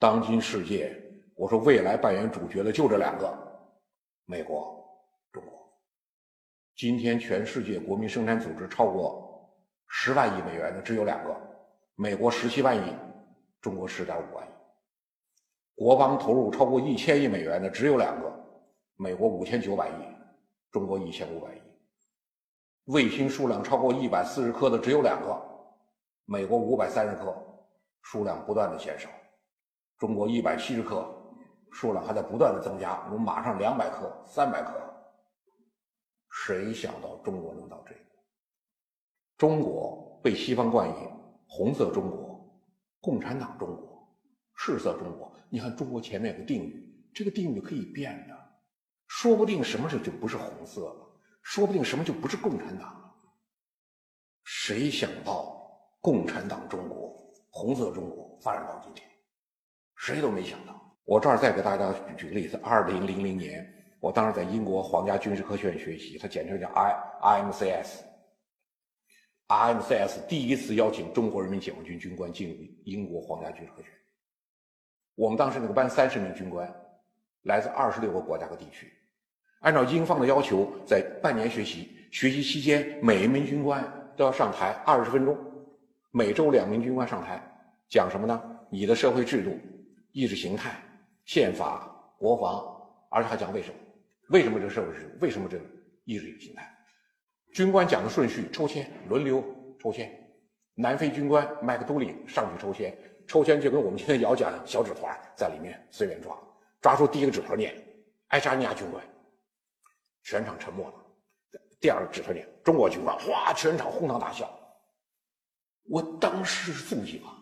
当今世界，我说未来扮演主角的就这两个：美国、中国。今天全世界国民生产总值超过十万亿美元的只有两个：美国十七万亿，中国十点五万亿。国防投入超过一千亿美元的只有两个：美国五千九百亿，中国一千五百亿。卫星数量超过一百四十颗的只有两个：美国五百三十颗，数量不断的减少；中国一百七十克，数量还在不断的增加。我们马上两百克、三百克。谁想到中国能到这步？中国被西方冠以“红色中国”“共产党中国”“赤色中国”。你看，中国前面有个定语，这个定语可以变的，说不定什么时候就不是红色了，说不定什么就不是共产党了。谁想到共产党中国、红色中国发展到今天，谁都没想到。我这儿再给大家举个例子：二零零零年，我当时在英国皇家军事科学院学习，它简称叫 I IMCS。IMCS 第一次邀请中国人民解放军军官进入英国皇家军事科学院。我们当时那个班三十名军官，来自二十六个国家和地区，按照英方的要求，在半年学习，学习期间每一名军官都要上台二十分钟，每周两名军官上台讲什么呢？你的社会制度、意识形态、宪法、国防，而且还讲为什么？为什么这个社会制度？为什么这个意识形态？军官讲的顺序：抽签，轮流抽签。南非军官麦克杜里上去抽签。抽签就跟我们今天摇奖小纸团在里面随便抓，抓出第一个纸团念爱沙尼亚军官，全场沉默了。第二个纸团念中国军官，哗，全场哄堂大笑。我当时是肃静啊，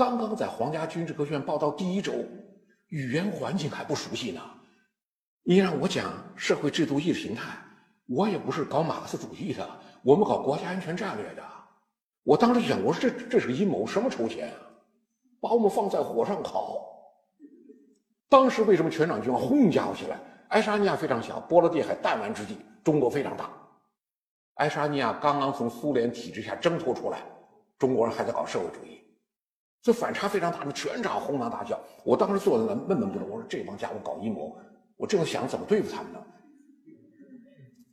刚刚在皇家军事科学院报到第一周，语言环境还不熟悉呢。你让我讲社会制度意识形态，我也不是搞马克思主义的，我们搞国家安全战略的。我当时想，我说这这是个阴谋，什么筹钱啊？把我们放在火上烤。当时为什么全场军轰家伙起来？爱沙尼亚非常小，波罗的海弹丸之地；中国非常大。爱沙尼亚刚刚从苏联体制下挣脱出来，中国人还在搞社会主义，这反差非常大。全场哄堂大笑。我当时坐在那闷闷不乐。我说这帮家伙搞阴谋，我正想怎么对付他们呢。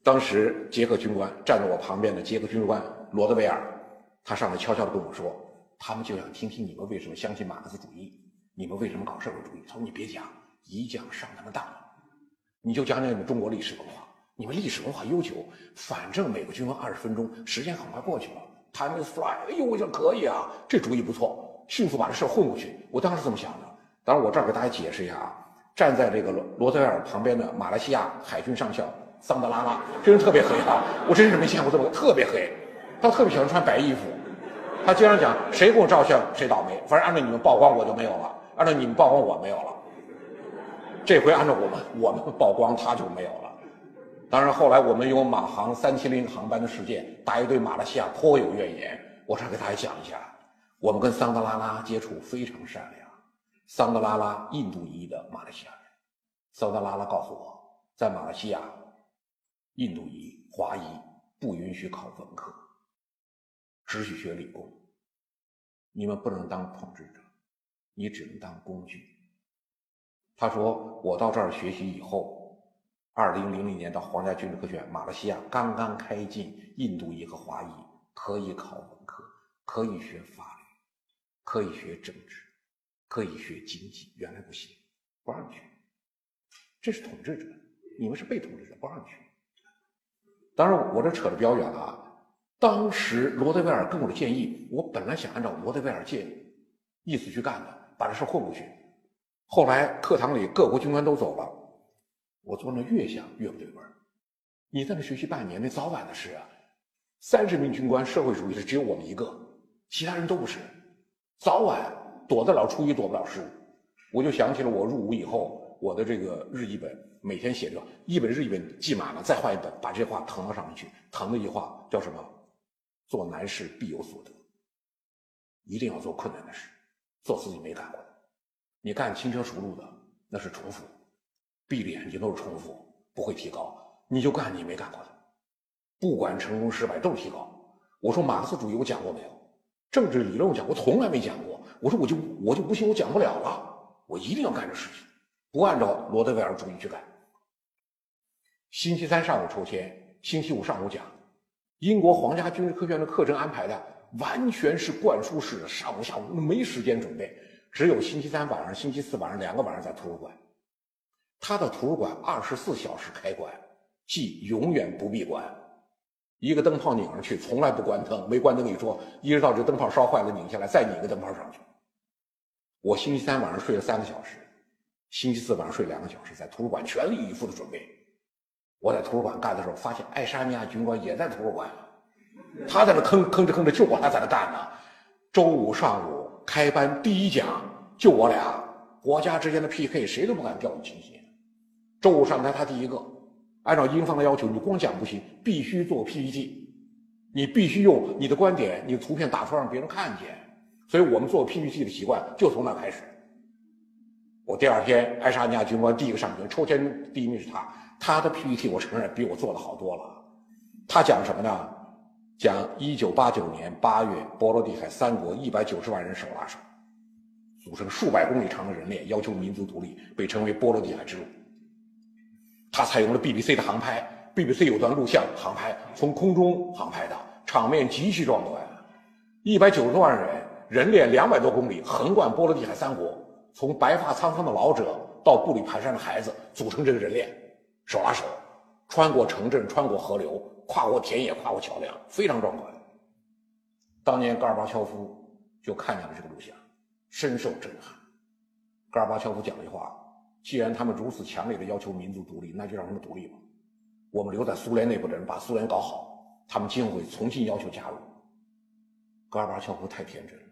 当时捷克军官站在我旁边的捷克军官罗德维尔，他上来悄悄地跟我说。他们就想听听你们为什么相信马克思主义，你们为什么搞社会主义？他说你别讲，一讲上他们当，你就讲讲你们中国历史文化，你们历史文化悠久，反正美国军官二十分钟，时间很快过去了。Time is fly，哎呦，我想可以啊，这主意不错，迅速把这事混过去。我当时这么想的。当然，我这儿给大家解释一下啊，站在这个罗罗德尔旁边的马来西亚海军上校桑德拉拉，这人特别黑啊，我真是没见过这么特别黑，他特别喜欢穿白衣服。他经常讲，谁给我照相谁倒霉。反正按照你们曝光我就没有了，按照你们曝光我没有了。这回按照我们我们曝光他就没有了。当然后来我们有马航三七零航班的事件，大家对马来西亚颇有怨言。我这给大家讲一下，我们跟桑德拉拉接触非常善良。桑德拉拉印度裔的马来西亚人，桑德拉拉告诉我，在马来西亚，印度裔华裔不允许考文科。只许学理工，你们不能当统治者，你只能当工具。他说：“我到这儿学习以后，二零零零年到皇家军事科学院，马来西亚刚刚开进印度裔和华裔，可以考文科，可以学法律，可以学政治，可以学经济。原来不行，不让去。这是统治者，你们是被统治者，不让去。当然，我这扯得比较远了啊。”当时罗德威尔跟我的建议，我本来想按照罗德威尔建议意思去干的，把这事混过去。后来课堂里各国军官都走了，我坐那越想越不对味儿。你在那学习半年，那早晚的事啊。三十名军官，社会主义的只有我们一个，其他人都不是。早晚躲得了初一，躲不了十五。我就想起了我入伍以后，我的这个日记本每天写着一本日记本记满了，再换一本，把这话誊到上面去。誊的一句话叫什么？做难事必有所得，一定要做困难的事，做自己没干过的。你干轻车熟路的，那是重复，闭着眼睛都是重复，不会提高。你就干你没干过的，不管成功失败都是提高。我说马克思主义我讲过没有？政治理论我讲，我从来没讲过。我说我就我就不信我讲不了了。我一定要干这事情，不按照罗德威尔主义去干。星期三上午抽签，星期五上午讲。英国皇家军事科学院的课程安排的完全是灌输式的，上午下午没时间准备，只有星期三晚上、星期四晚上两个晚上在图书馆。他的图书馆二十四小时开馆，即永远不闭馆。一个灯泡拧上去，从来不关灯，没关灯一说，一直到这灯泡烧坏了拧下来，再拧一个灯泡上去。我星期三晚上睡了三个小时，星期四晚上睡两个小时，在图书馆全力以赴的准备。我在图书馆干的时候，发现爱沙尼亚军官也在图书馆，他在那吭吭哧吭哧，就我俩在那干呢。周五上午开班第一讲，就我俩，国家之间的 PK，谁都不敢掉以轻心。周五上台，他第一个，按照英方的要求，你光讲不行，必须做 PPT，你必须用你的观点、你的图片打出来让别人看见。所以我们做 PPT 的习惯就从那开始。我第二天，爱沙尼亚军官第一个上台，抽签第一名是他。他的 PPT 我承认比我做的好多了。他讲什么呢？讲1989年8月，波罗的海三国190万人手拉手，组成数百公里长的人链，要求民族独立，被称为波罗的海之路。他采用了 BBC 的航拍，BBC 有段录像航拍，从空中航拍的，场面极其壮观。190多万人，人链两百多公里，横贯波罗的海三国，从白发苍苍的老者到步履蹒跚的孩子，组成这个人链。手拉手，穿过城镇，穿过河流，跨过田野，跨过桥梁，非常壮观。当年戈尔巴乔夫就看见了这个录像，深受震撼。戈尔巴乔夫讲了一句话：“既然他们如此强烈的要求民族独立，那就让他们独立吧。我们留在苏联内部的人把苏联搞好，他们今后会重新要求加入。”戈尔巴乔夫太天真了。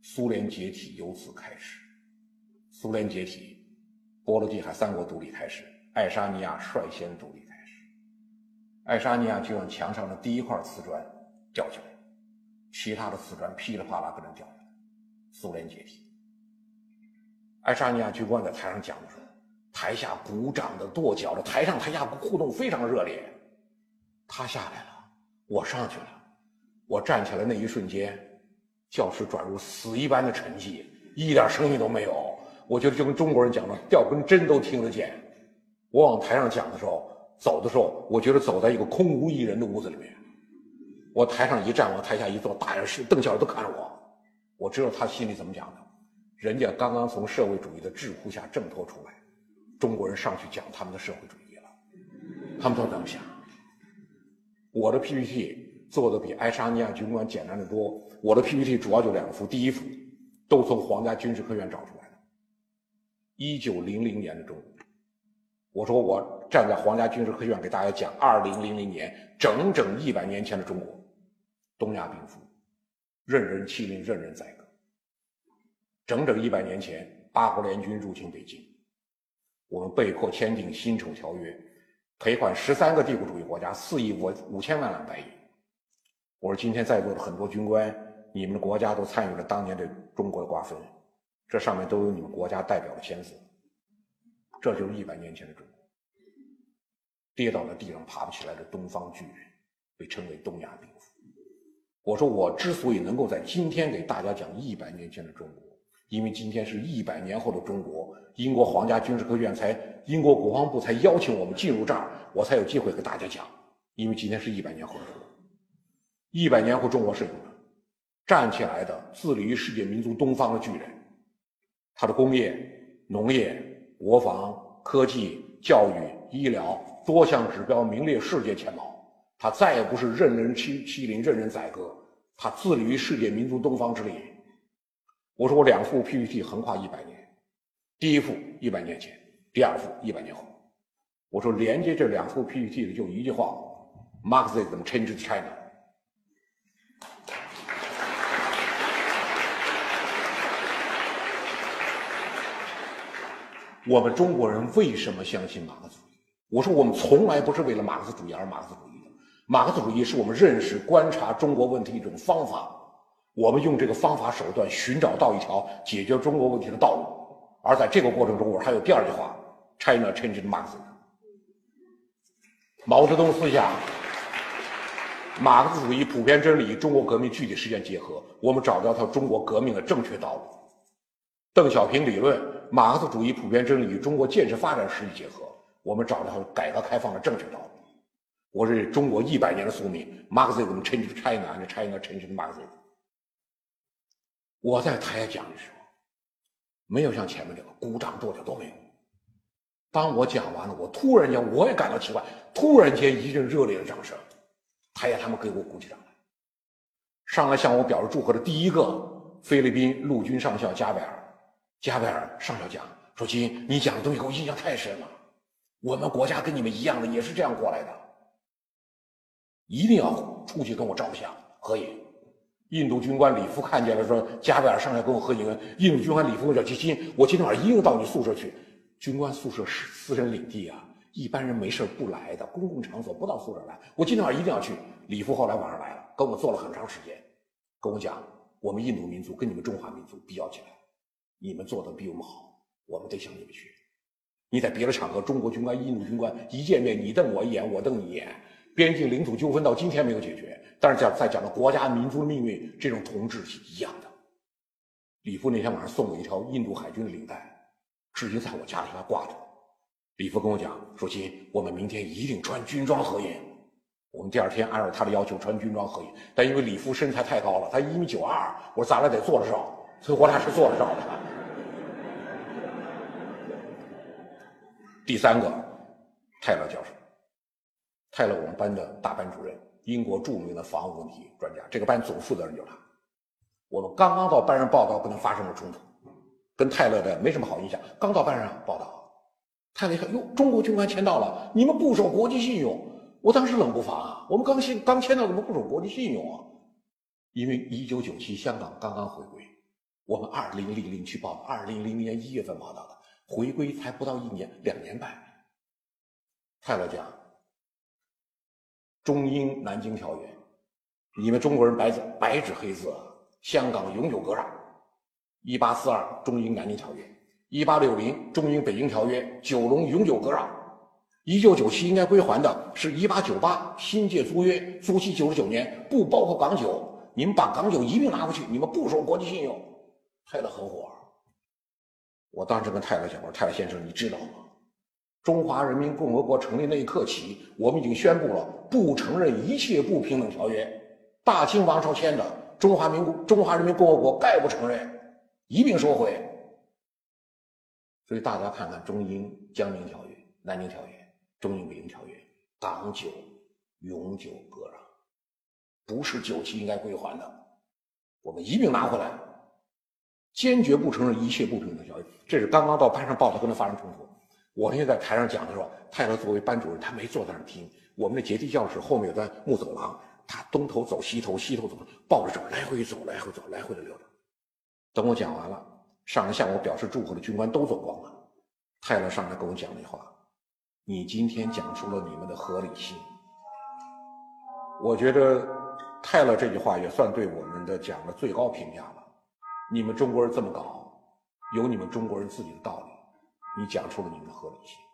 苏联解体由此开始，苏联解体，波罗的海三国独立开始。爱沙尼亚率先独立开始，爱沙尼亚就让墙上的第一块瓷砖掉下来，其他的瓷砖噼里啪啦跟着掉下来。苏联解体，爱沙尼亚军官在台上讲的时候，台下鼓掌的、跺脚的，台上台下互动非常热烈。他下来了，我上去了，我站起来那一瞬间，教室转入死一般的沉寂，一点声音都没有。我觉得就跟中国人讲的，掉根针都听得见。我往台上讲的时候，走的时候，我觉得走在一个空无一人的屋子里面。我台上一站，往台下一坐，大家是瞪笑都看着我。我知道他心里怎么讲的。人家刚刚从社会主义的桎梏下挣脱出来，中国人上去讲他们的社会主义了，他们都这么想。我的 PPT 做的比爱沙尼亚军官简单的多。我的 PPT 主要就两幅，第一幅都从皇家军事科学院找出来的，一九零零年的中国。我说我站在皇家军事科学院给大家讲，二零零零年整整一百年前的中国，东亚病夫，任人欺凌，任人宰割。整整一百年前，八国联军入侵北京，我们被迫签订辛丑条约，赔款十三个帝国主义国家四亿五五千万两白银。我说今天在座的很多军官，你们的国家都参与了当年对中国的瓜分，这上面都有你们国家代表的签字。这就是一百年前的中国，跌倒在地上爬不起来的东方巨人，被称为东亚病夫。我说我之所以能够在今天给大家讲一百年前的中国，因为今天是一百年后的中国，英国皇家军事科学院才，英国国防部才邀请我们进入这儿，我才有机会给大家讲。因为今天是一百年后的中国，一百年后中国是什么？站起来的自立于世界民族东方的巨人，他的工业、农业。国防、科技、教育、医疗多项指标名列世界前茅，他再也不是任人欺欺凌、任人宰割，他自立于世界民族东方之列。我说我两幅 PPT 横跨一百年，第一幅一百年前，第二幅一百年后。我说连接这两幅 PPT 的就一句话：Marxism changed China。我们中国人为什么相信马克思主义？我说我们从来不是为了马克思主义而马克思主义的。马克思主义是我们认识、观察中国问题一种方法。我们用这个方法手段寻找到一条解决中国问题的道路。而在这个过程中，我还有第二句话：China changed Marx。毛泽东思想、马克思主义普遍真理与、中国革命具体实践结合，我们找到条中国革命的正确道路。邓小平理论。马克思主义普遍真理与中国建设发展实际结合，我们找到改革开放的正确道路。我是中国一百年的宿命，Marxism change China，and China change Marxism。我在台下讲的时候，没有像前面这个鼓掌跺脚都没有。当我讲完了，我突然间我也感到奇怪，突然间一阵热烈的掌声，台下他们给我鼓起掌来。上来向我表示祝贺的第一个菲律宾陆军上校加贝尔，加贝尔上校讲说：“金，你讲的东西给我印象太深了，我们国家跟你们一样的，也是这样过来的。”一定要出去跟我照相合影。印度军官李夫看见了，说：“加贝尔上来跟我合影。”印度军官李夫叫基金，我今天晚上一定到你宿舍去。军官宿舍是私人领地啊，一般人没事不来的，公共场所不到宿舍来。我今天晚上一定要去。李夫后来晚上来了，跟我坐了很长时间，跟我讲：“我们印度民族跟你们中华民族比较起来，你们做的比我们好，我们得向你们学。你在别的场合，中国军官、印度军官一见面，你瞪我一眼，我瞪你一眼。”边境领土纠纷到今天没有解决，但是讲在讲到国家民族的命运，这种同志是一样的。李夫那天晚上送我一条印度海军的领带，至今在我家里还挂着。李夫跟我讲说：“亲，我们明天一定穿军装合影。”我们第二天按照他的要求穿军装合影，但因为李夫身材太高了，他一米九二，我说咱俩得坐着照，所以我俩是坐着照的。第三个，泰勒教授。派了我们班的大班主任，英国著名的防务问题专家。这个班总负责人就是他。我们刚刚到班上报道，跟他发生了冲突，跟泰勒的没什么好印象。刚到班上报道，泰勒一看，哟，中国军官签到了，你们不守国际信用。我当时冷不防啊，我们刚签刚签到，怎么不守国际信用啊？因为一九九七香港刚刚回归，我们二零零零去报，二零零零年一月份报道的，回归才不到一年，两年半。泰勒讲。中英南京条约，你们中国人白纸白纸黑字，香港永久割让。一八四二中英南京条约，一八六零中英北京条约，九龙永久割让。一九九七应该归还的是一八九八新界租约，租期九十九年，不包括港九。你们把港九一并拿回去，你们不守国际信用。泰勒合伙，我当时跟泰勒讲，我说泰勒先生，你知道吗？中华人民共和国成立那一刻起，我们已经宣布了不承认一切不平等条约。大清王朝签的中华民国中华人民共和国概不承认，一并收回。所以大家看看中英江宁条约、南京条约、中英北京条约，港九永久割让，不是九七应该归还的，我们一并拿回来，坚决不承认一切不平等条约。这是刚刚到班上报道，跟他发生冲突。我那天在台上讲的时候，泰勒作为班主任，他没坐在那儿听。我们的阶梯教室后面有段木走廊，他东头走西头，西头走，抱着手来回走，来回走，来回的溜达。等我讲完了，上来向我表示祝贺的军官都走光了。泰勒上来跟我讲那话：“你今天讲出了你们的合理性。”我觉得泰勒这句话也算对我们的讲的最高评价了。你们中国人这么搞，有你们中国人自己的道理。你讲出了你们的合理性。